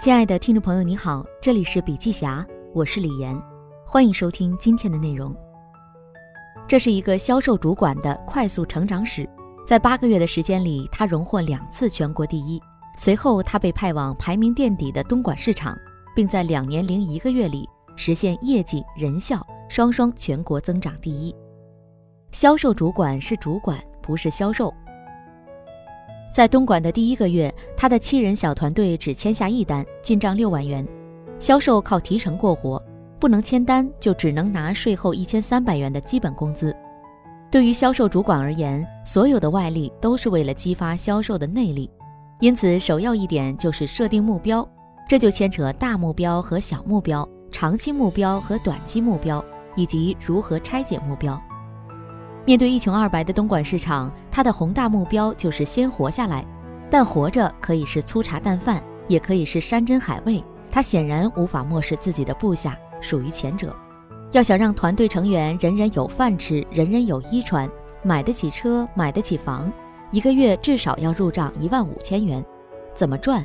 亲爱的听众朋友，你好，这里是笔记侠，我是李岩，欢迎收听今天的内容。这是一个销售主管的快速成长史，在八个月的时间里，他荣获两次全国第一。随后，他被派往排名垫底的东莞市场，并在两年零一个月里实现业绩、人效双双全国增长第一。销售主管是主管，不是销售。在东莞的第一个月，他的七人小团队只签下一单，进账六万元。销售靠提成过活，不能签单就只能拿税后一千三百元的基本工资。对于销售主管而言，所有的外力都是为了激发销售的内力，因此首要一点就是设定目标，这就牵扯大目标和小目标、长期目标和短期目标，以及如何拆解目标。面对一穷二白的东莞市场，他的宏大目标就是先活下来。但活着可以是粗茶淡饭，也可以是山珍海味。他显然无法漠视自己的部下，属于前者。要想让团队成员人人有饭吃，人人有衣穿，买得起车，买得起房，一个月至少要入账一万五千元。怎么赚？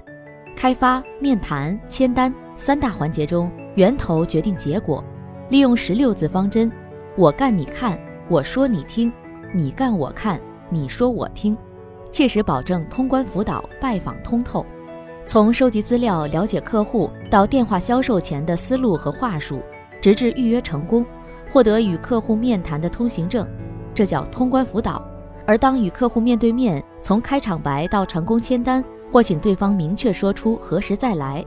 开发、面谈、签单三大环节中，源头决定结果。利用十六字方针：我干你看。我说你听，你干我看，你说我听，切实保证通关辅导拜访通透。从收集资料、了解客户到电话销售前的思路和话术，直至预约成功，获得与客户面谈的通行证，这叫通关辅导。而当与客户面对面，从开场白到成功签单，或请对方明确说出何时再来，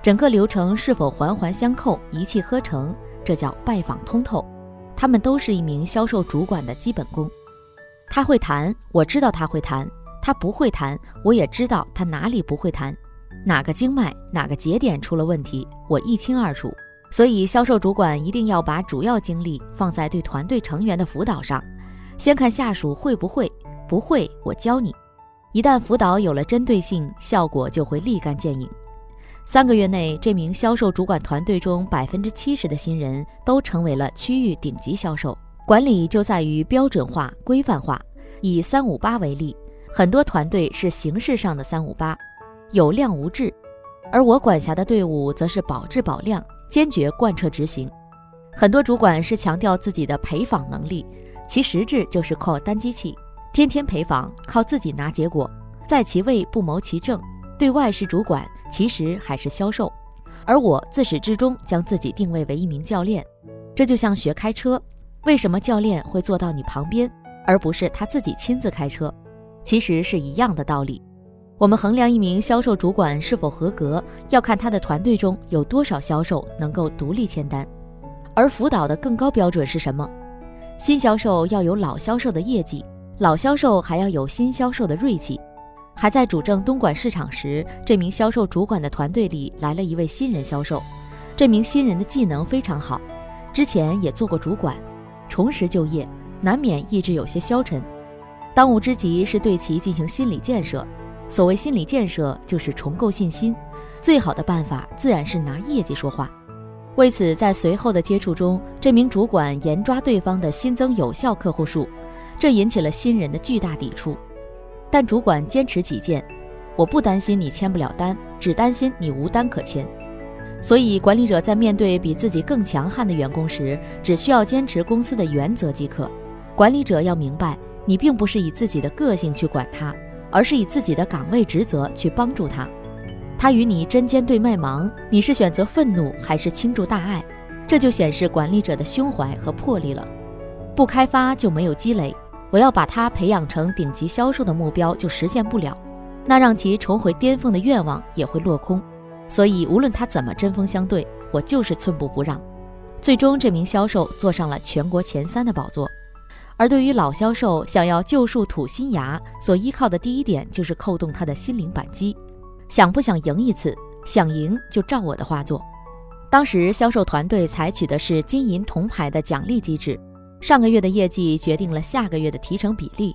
整个流程是否环环相扣、一气呵成，这叫拜访通透。他们都是一名销售主管的基本功。他会谈，我知道他会谈；他不会谈，我也知道他哪里不会谈，哪个经脉、哪个节点出了问题，我一清二楚。所以，销售主管一定要把主要精力放在对团队成员的辅导上。先看下属会不会，不会我教你。一旦辅导有了针对性，效果就会立竿见影。三个月内，这名销售主管团队中百分之七十的新人都成为了区域顶级销售。管理就在于标准化、规范化。以三五八为例，很多团队是形式上的三五八，有量无质；而我管辖的队伍则是保质保量，坚决贯彻执行。很多主管是强调自己的陪访能力，其实质就是靠单机器，天天陪访，靠自己拿结果，在其位不谋其政。对外是主管，其实还是销售，而我自始至终将自己定位为一名教练。这就像学开车，为什么教练会坐到你旁边，而不是他自己亲自开车？其实是一样的道理。我们衡量一名销售主管是否合格，要看他的团队中有多少销售能够独立签单。而辅导的更高标准是什么？新销售要有老销售的业绩，老销售还要有新销售的锐气。还在主政东莞市场时，这名销售主管的团队里来了一位新人销售。这名新人的技能非常好，之前也做过主管，重拾就业难免意志有些消沉。当务之急是对其进行心理建设。所谓心理建设，就是重构信心。最好的办法自然是拿业绩说话。为此，在随后的接触中，这名主管严抓对方的新增有效客户数，这引起了新人的巨大抵触。但主管坚持己见，我不担心你签不了单，只担心你无单可签。所以，管理者在面对比自己更强悍的员工时，只需要坚持公司的原则即可。管理者要明白，你并不是以自己的个性去管他，而是以自己的岗位职责去帮助他。他与你针尖对麦芒，你是选择愤怒还是倾注大爱？这就显示管理者的胸怀和魄力了。不开发就没有积累。我要把他培养成顶级销售的目标就实现不了，那让其重回巅峰的愿望也会落空。所以无论他怎么针锋相对，我就是寸步不让。最终，这名销售坐上了全国前三的宝座。而对于老销售想要旧树吐新芽，所依靠的第一点就是扣动他的心灵扳机。想不想赢一次？想赢就照我的话做。当时销售团队采取的是金银铜牌的奖励机制。上个月的业绩决定了下个月的提成比例，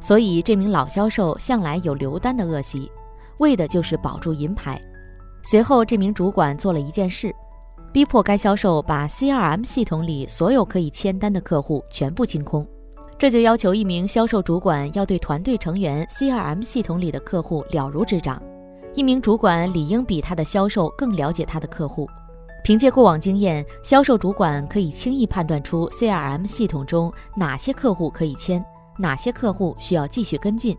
所以这名老销售向来有留单的恶习，为的就是保住银牌。随后，这名主管做了一件事，逼迫该销售把 CRM 系统里所有可以签单的客户全部清空。这就要求一名销售主管要对团队成员 CRM 系统里的客户了如指掌，一名主管理应比他的销售更了解他的客户。凭借过往经验，销售主管可以轻易判断出 CRM 系统中哪些客户可以签，哪些客户需要继续跟进，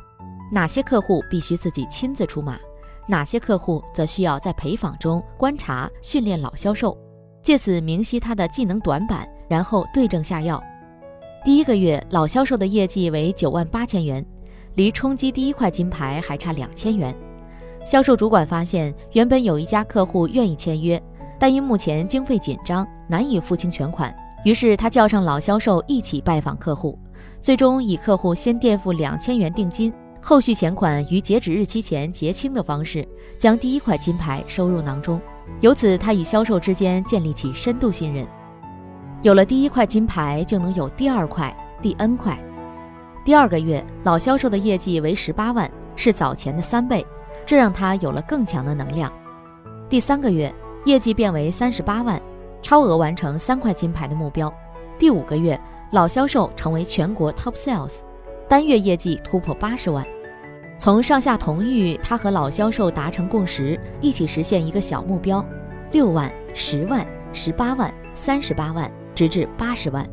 哪些客户必须自己亲自出马，哪些客户则需要在陪访中观察训练老销售，借此明晰他的技能短板，然后对症下药。第一个月，老销售的业绩为九万八千元，离冲击第一块金牌还差两千元。销售主管发现，原本有一家客户愿意签约。但因目前经费紧张，难以付清全款，于是他叫上老销售一起拜访客户，最终以客户先垫付两千元定金，后续钱款于截止日期前结清的方式，将第一块金牌收入囊中。由此，他与销售之间建立起深度信任。有了第一块金牌，就能有第二块、第 N 块。第二个月，老销售的业绩为十八万，是早前的三倍，这让他有了更强的能量。第三个月。业绩变为三十八万，超额完成三块金牌的目标。第五个月，老销售成为全国 top sales，单月业绩突破八十万。从上下同欲，他和老销售达成共识，一起实现一个小目标：六万、十万、十八万、三十八万，直至八十万。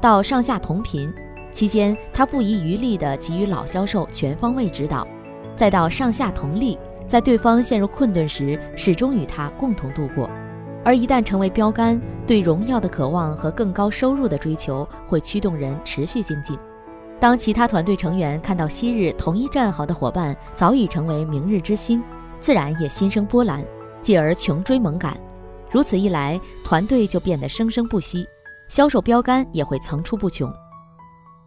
到上下同频期间，他不遗余力地给予老销售全方位指导，再到上下同力。在对方陷入困顿时，始终与他共同度过；而一旦成为标杆，对荣耀的渴望和更高收入的追求会驱动人持续精进。当其他团队成员看到昔日同一战壕的伙伴早已成为明日之星，自然也心生波澜，继而穷追猛赶。如此一来，团队就变得生生不息，销售标杆也会层出不穷。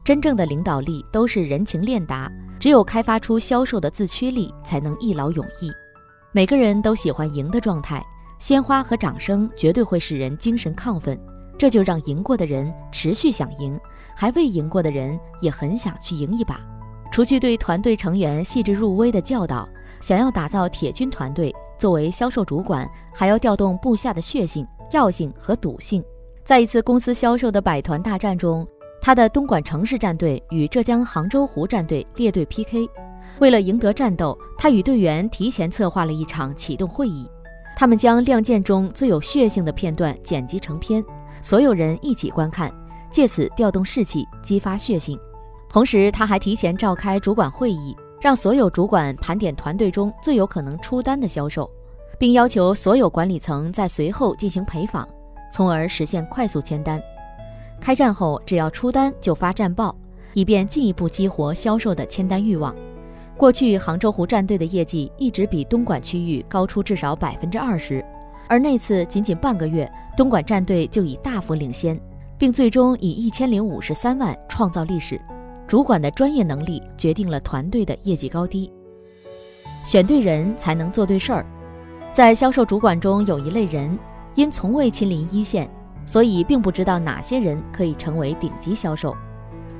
真正的领导力都是人情练达。只有开发出销售的自驱力，才能一劳永逸。每个人都喜欢赢的状态，鲜花和掌声绝对会使人精神亢奋，这就让赢过的人持续想赢，还未赢过的人也很想去赢一把。除去对团队成员细致入微的教导，想要打造铁军团队，作为销售主管，还要调动部下的血性、药性和赌性。在一次公司销售的百团大战中。他的东莞城市战队与浙江杭州湖战队列队 PK，为了赢得战斗，他与队员提前策划了一场启动会议。他们将《亮剑》中最有血性的片段剪辑成片，所有人一起观看，借此调动士气，激发血性。同时，他还提前召开主管会议，让所有主管盘点团队中最有可能出单的销售，并要求所有管理层在随后进行陪访，从而实现快速签单。开战后，只要出单就发战报，以便进一步激活销售的签单欲望。过去杭州湖战队的业绩一直比东莞区域高出至少百分之二十，而那次仅仅半个月，东莞战队就已大幅领先，并最终以一千零五十三万创造历史。主管的专业能力决定了团队的业绩高低，选对人才能做对事儿。在销售主管中有一类人，因从未亲临一线。所以并不知道哪些人可以成为顶级销售。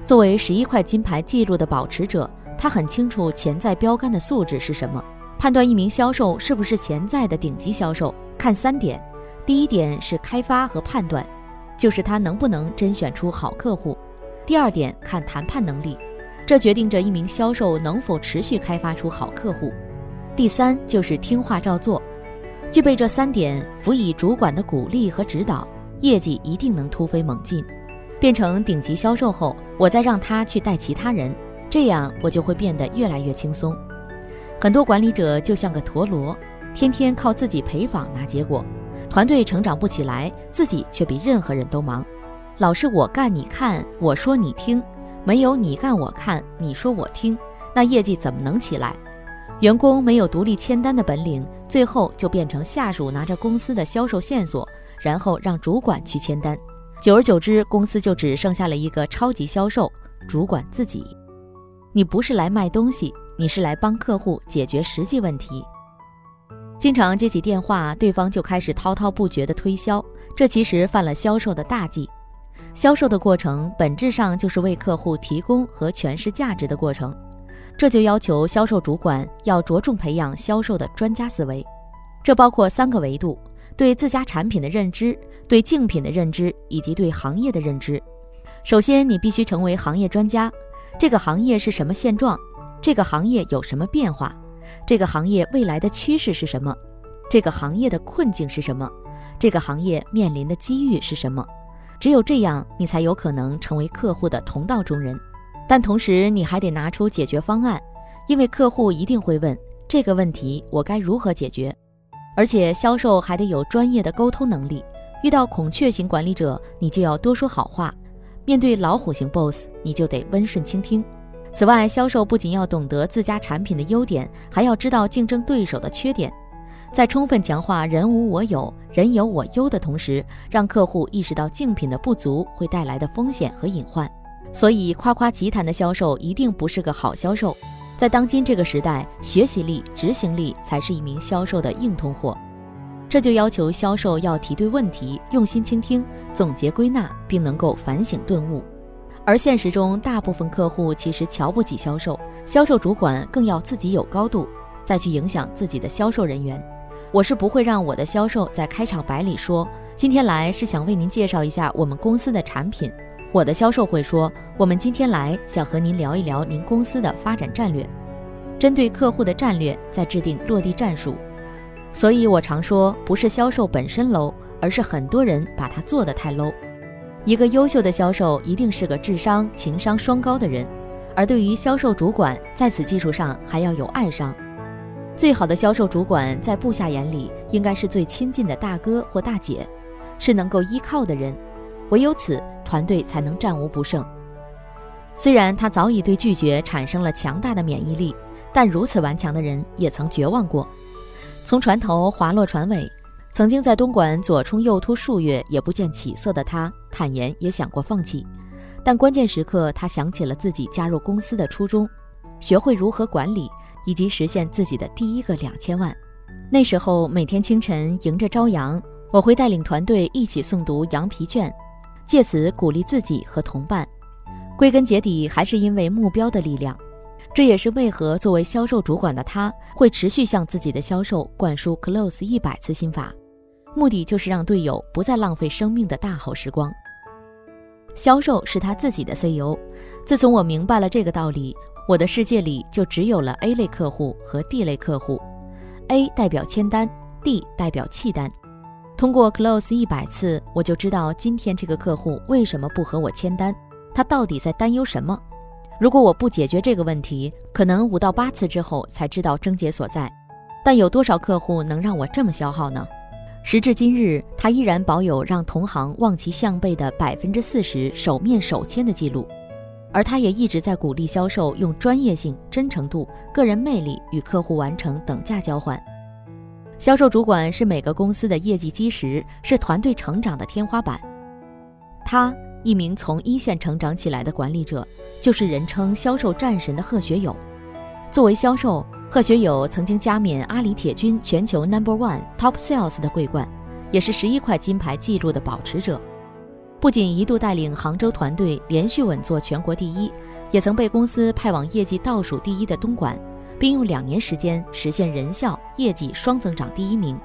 作为十一块金牌记录的保持者，他很清楚潜在标杆的素质是什么。判断一名销售是不是潜在的顶级销售，看三点：第一点是开发和判断，就是他能不能甄选出好客户；第二点看谈判能力，这决定着一名销售能否持续开发出好客户；第三就是听话照做。具备这三点，辅以主管的鼓励和指导。业绩一定能突飞猛进，变成顶级销售后，我再让他去带其他人，这样我就会变得越来越轻松。很多管理者就像个陀螺，天天靠自己陪访拿结果，团队成长不起来，自己却比任何人都忙。老是我干你看，我说你听，没有你干我看，你说我听，那业绩怎么能起来？员工没有独立签单的本领，最后就变成下属拿着公司的销售线索。然后让主管去签单，久而久之，公司就只剩下了一个超级销售主管自己。你不是来卖东西，你是来帮客户解决实际问题。经常接起电话，对方就开始滔滔不绝的推销，这其实犯了销售的大忌。销售的过程本质上就是为客户提供和诠释价值的过程，这就要求销售主管要着重培养销售的专家思维，这包括三个维度。对自家产品的认知、对竞品的认知以及对行业的认知。首先，你必须成为行业专家。这个行业是什么现状？这个行业有什么变化？这个行业未来的趋势是什么？这个行业的困境是什么？这个行业面临的机遇是什么？只有这样，你才有可能成为客户的同道中人。但同时，你还得拿出解决方案，因为客户一定会问这个问题我该如何解决。而且，销售还得有专业的沟通能力。遇到孔雀型管理者，你就要多说好话；面对老虎型 boss，你就得温顺倾听。此外，销售不仅要懂得自家产品的优点，还要知道竞争对手的缺点，在充分强化“人无我有，人有我优”的同时，让客户意识到竞品的不足会带来的风险和隐患。所以，夸夸其谈的销售一定不是个好销售。在当今这个时代，学习力、执行力才是一名销售的硬通货。这就要求销售要提对问题，用心倾听，总结归纳，并能够反省顿悟。而现实中，大部分客户其实瞧不起销售，销售主管更要自己有高度，再去影响自己的销售人员。我是不会让我的销售在开场白里说：“今天来是想为您介绍一下我们公司的产品。”我的销售会说：“我们今天来想和您聊一聊您公司的发展战略，针对客户的战略再制定落地战术。”所以我常说，不是销售本身 low，而是很多人把它做得太 low。一个优秀的销售一定是个智商、情商双高的人，而对于销售主管，在此基础上还要有爱商。最好的销售主管在部下眼里，应该是最亲近的大哥或大姐，是能够依靠的人。唯有此，团队才能战无不胜。虽然他早已对拒绝产生了强大的免疫力，但如此顽强的人也曾绝望过。从船头滑落船尾。曾经在东莞左冲右突数月也不见起色的他，坦言也想过放弃，但关键时刻他想起了自己加入公司的初衷，学会如何管理，以及实现自己的第一个两千万。那时候每天清晨迎着朝阳，我会带领团队一起诵读羊皮卷，借此鼓励自己和同伴。归根结底还是因为目标的力量，这也是为何作为销售主管的他会持续向自己的销售灌输 Close 一百次心法。目的就是让队友不再浪费生命的大好时光。销售是他自己的 CEO。自从我明白了这个道理，我的世界里就只有了 A 类客户和 D 类客户。A 代表签单，D 代表弃单。通过 close 一百次，我就知道今天这个客户为什么不和我签单，他到底在担忧什么。如果我不解决这个问题，可能五到八次之后才知道症结所在。但有多少客户能让我这么消耗呢？时至今日，他依然保有让同行望其项背的百分之四十首面首签的记录，而他也一直在鼓励销售用专业性、真诚度、个人魅力与客户完成等价交换。销售主管是每个公司的业绩基石，是团队成长的天花板。他，一名从一线成长起来的管理者，就是人称销售战神的贺学友。作为销售。贺学友曾经加冕阿里铁军全球 Number One Top Sales 的桂冠，也是十一块金牌记录的保持者。不仅一度带领杭州团队连续稳坐全国第一，也曾被公司派往业绩倒数第一的东莞，并用两年时间实现人效、业绩双增长第一名，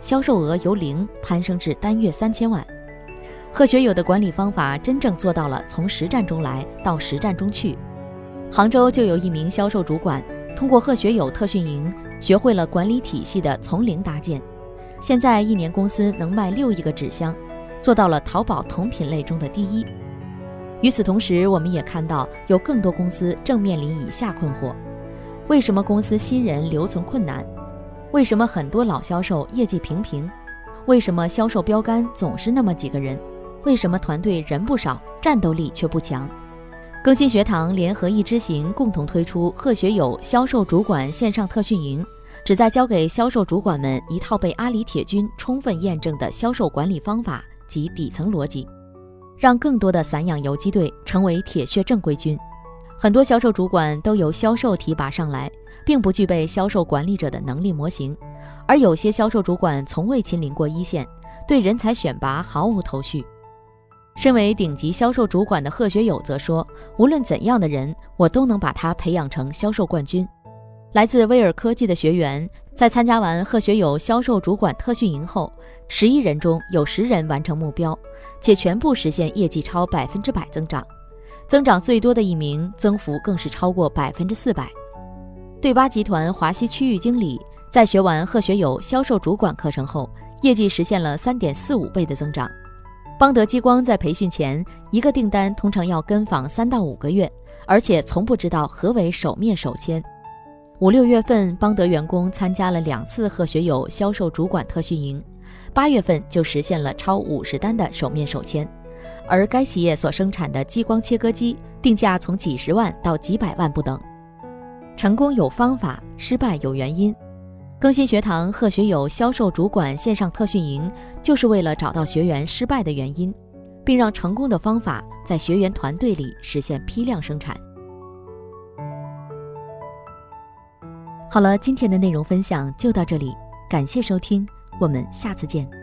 销售额由零攀升至单月三千万。贺学友的管理方法真正做到了从实战中来到实战中去。杭州就有一名销售主管。通过贺学友特训营，学会了管理体系的从零搭建，现在一年公司能卖六亿个纸箱，做到了淘宝同品类中的第一。与此同时，我们也看到有更多公司正面临以下困惑：为什么公司新人留存困难？为什么很多老销售业绩平平？为什么销售标杆总是那么几个人？为什么团队人不少，战斗力却不强？更新学堂联合易知行共同推出贺学友销售主管线上特训营，旨在教给销售主管们一套被阿里铁军充分验证的销售管理方法及底层逻辑，让更多的散养游击队成为铁血正规军。很多销售主管都由销售提拔上来，并不具备销售管理者的能力模型，而有些销售主管从未亲临过一线，对人才选拔毫无头绪。身为顶级销售主管的贺学友则说：“无论怎样的人，我都能把他培养成销售冠军。”来自威尔科技的学员在参加完贺学友销售主管特训营后，十一人中有十人完成目标，且全部实现业绩超百分之百增长，增长最多的一名增幅更是超过百分之四百。对巴集团华西区域经理在学完贺学友销售主管课程后，业绩实现了三点四五倍的增长。邦德激光在培训前，一个订单通常要跟访三到五个月，而且从不知道何为手面手签。五六月份，邦德员工参加了两次贺学友销售主管特训营，八月份就实现了超五十单的手面手签。而该企业所生产的激光切割机定价从几十万到几百万不等。成功有方法，失败有原因。更新学堂贺学友销售主管线上特训营，就是为了找到学员失败的原因，并让成功的方法在学员团队里实现批量生产。好了，今天的内容分享就到这里，感谢收听，我们下次见。